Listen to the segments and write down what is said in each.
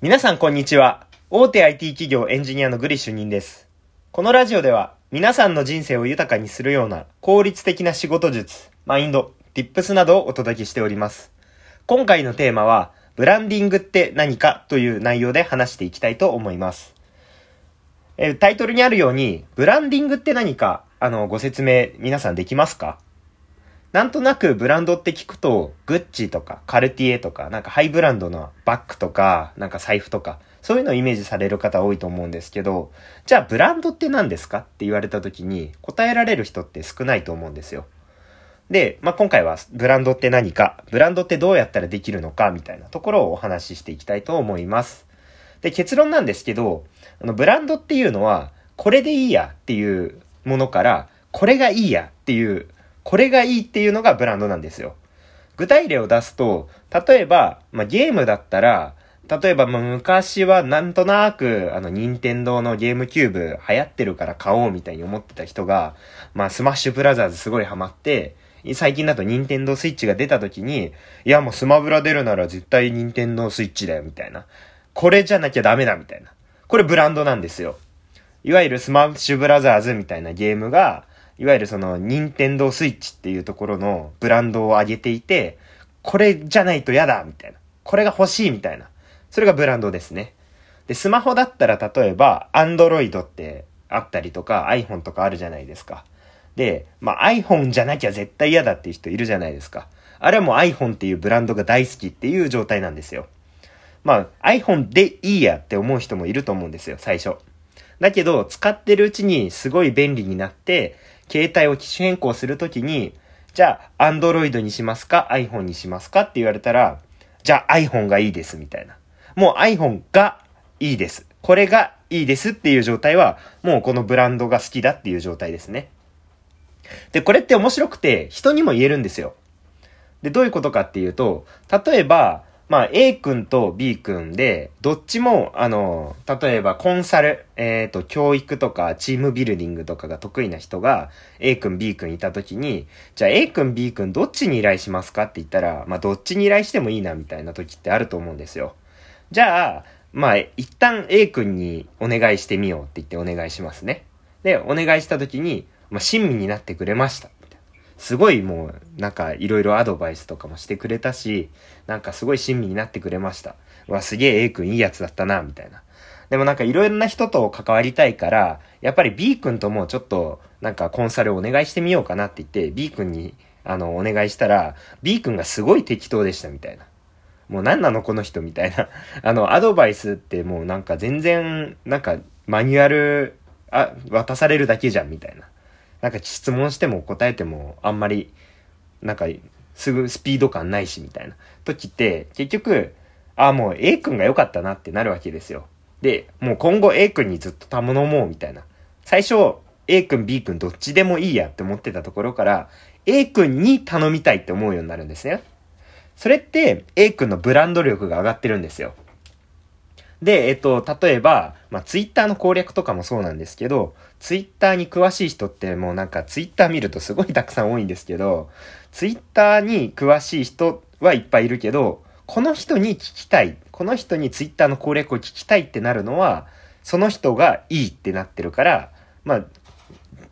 皆さんこんにちは。大手 IT 企業エンジニアのグリッシュ人です。このラジオでは皆さんの人生を豊かにするような効率的な仕事術、マインド、tips などをお届けしております。今回のテーマは、ブランディングって何かという内容で話していきたいと思います。えタイトルにあるように、ブランディングって何か、あの、ご説明皆さんできますか？なんとなくブランドって聞くと、グッチとかカルティエとか、なんかハイブランドのバッグとか、なんか財布とか、そういうのをイメージされる方多いと思うんですけど、じゃあブランドって何ですか？って言われた時に答えられる人って少ないと思うんですよ。で、まあ、今回はブランドって何か、ブランドってどうやったらできるのかみたいなところをお話ししていきたいと思います。で、結論なんですけど、あの、ブランドっていうのは、これでいいやっていうものから、これがいいやっていう、これがいいっていうのがブランドなんですよ。具体例を出すと、例えば、まあ、ゲームだったら、例えば、まあ、昔はなんとなく、あの、任天堂のゲームキューブ流行ってるから買おうみたいに思ってた人が、まあ、スマッシュブラザーズすごいハマって、最近だと任天堂スイッチが出た時に、いやもうスマブラ出るなら絶対任天堂スイッチだよみたいな。これじゃなきゃダメだみたいな。これブランドなんですよ。いわゆるスマッシュブラザーズみたいなゲームが、いわゆるその任天堂スイッチっていうところのブランドを上げていて、これじゃないと嫌だみたいな。これが欲しいみたいな。それがブランドですね。で、スマホだったら例えば、Android ってあったりとか、iPhone とかあるじゃないですか。で、まあ iPhone じゃなきゃ絶対嫌だっていう人いるじゃないですか。あれはもう iPhone っていうブランドが大好きっていう状態なんですよ。まあ iPhone でいいやって思う人もいると思うんですよ、最初。だけど、使ってるうちにすごい便利になって、携帯を機種変更するときに、じゃあ Android にしますか ?iPhone にしますか？って言われたら、じゃあ iPhone がいいですみたいな。もう iPhone がいいです。これがいいですっていう状態は、もうこのブランドが好きだっていう状態ですね。で、これって面白くて、人にも言えるんですよ。で、どういうことかっていうと、例えば、まあ、A 君と B 君で、どっちも、あの、例えばコンサル、えっ、と、教育とかチームビルディングとかが得意な人が、A 君 B 君いたときに、じゃあ A 君 B 君どっちに依頼しますかって言ったら、まあ、どっちに依頼してもいいなみたいな時ってあると思うんですよ。じゃあ、まあ、一旦 A 君にお願いしてみようって言ってお願いしますね。で、お願いした時に、まあ、親身になってくれました。すごいもう、なんかいろいろアドバイスとかもしてくれたし、なんかすごい親身になってくれました。うわ、すげえ A 君いいやつだったな、みたいな。でもなんかいろいろな人と関わりたいから、やっぱり B 君ともちょっと、なんかコンサルをお願いしてみようかなって言って、B 君に、あの、お願いしたら、B 君がすごい適当でした、みたいな。もう何なのこの人みたいな。あの、アドバイスってもうなんか全然、なんかマニュアル、あ、渡されるだけじゃんみたいな。なんか質問しても答えてもあんまり、なんかすぐスピード感ないしみたいな時って、結局、ああ、もう A 君が良かったなってなるわけですよ。で、もう今後 A 君にずっと頼もうみたいな。最初、A 君 B 君どっちでもいいやって思ってたところから、A 君に頼みたいって思うようになるんですね。それって A 君のブランド力が上がってるんですよ。で、えっと、例えば、まあ、ツイッターの攻略とかもそうなんですけど、ツイッターに詳しい人ってもうなんかツイッター見るとすごいたくさん多いんですけど、ツイッターに詳しい人はいっぱいいるけど、この人に聞きたい、この人にツイッターの攻略を聞きたいってなるのは、その人がいいってなってるから、まあ、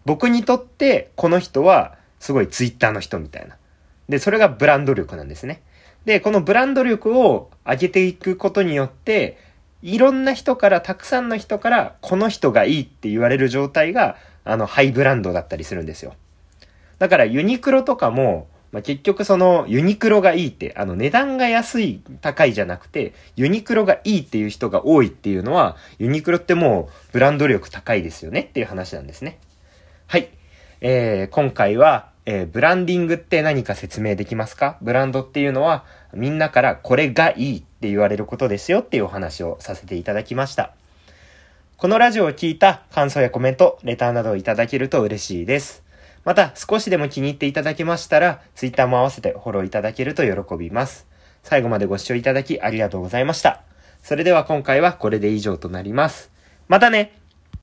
僕にとってこの人はすごいツイッターの人みたいな。で、それがブランド力なんですね。で、このブランド力を上げていくことによって、いろんな人から、たくさんの人から、この人がいいって言われる状態が、あの、ハイブランドだったりするんですよ。だから、ユニクロとかも、まあ、結局その、ユニクロがいいって、あの、値段が安い、高いじゃなくて、ユニクロがいいっていう人が多いっていうのは、ユニクロってもう、ブランド力高いですよねっていう話なんですね。はい。えー、今回は、えー、ブランディングって何か説明できますか？ブランドっていうのは、みんなからこれがいいって言われることですよっていうお話をさせていただきました。このラジオを聞いた感想やコメント、レターなどをいただけると嬉しいです。また、少しでも気に入っていただけましたら、ツイッターも合わせてフォローいただけると喜びます。最後までご視聴いただきありがとうございました。それでは今回はこれで以上となります。またね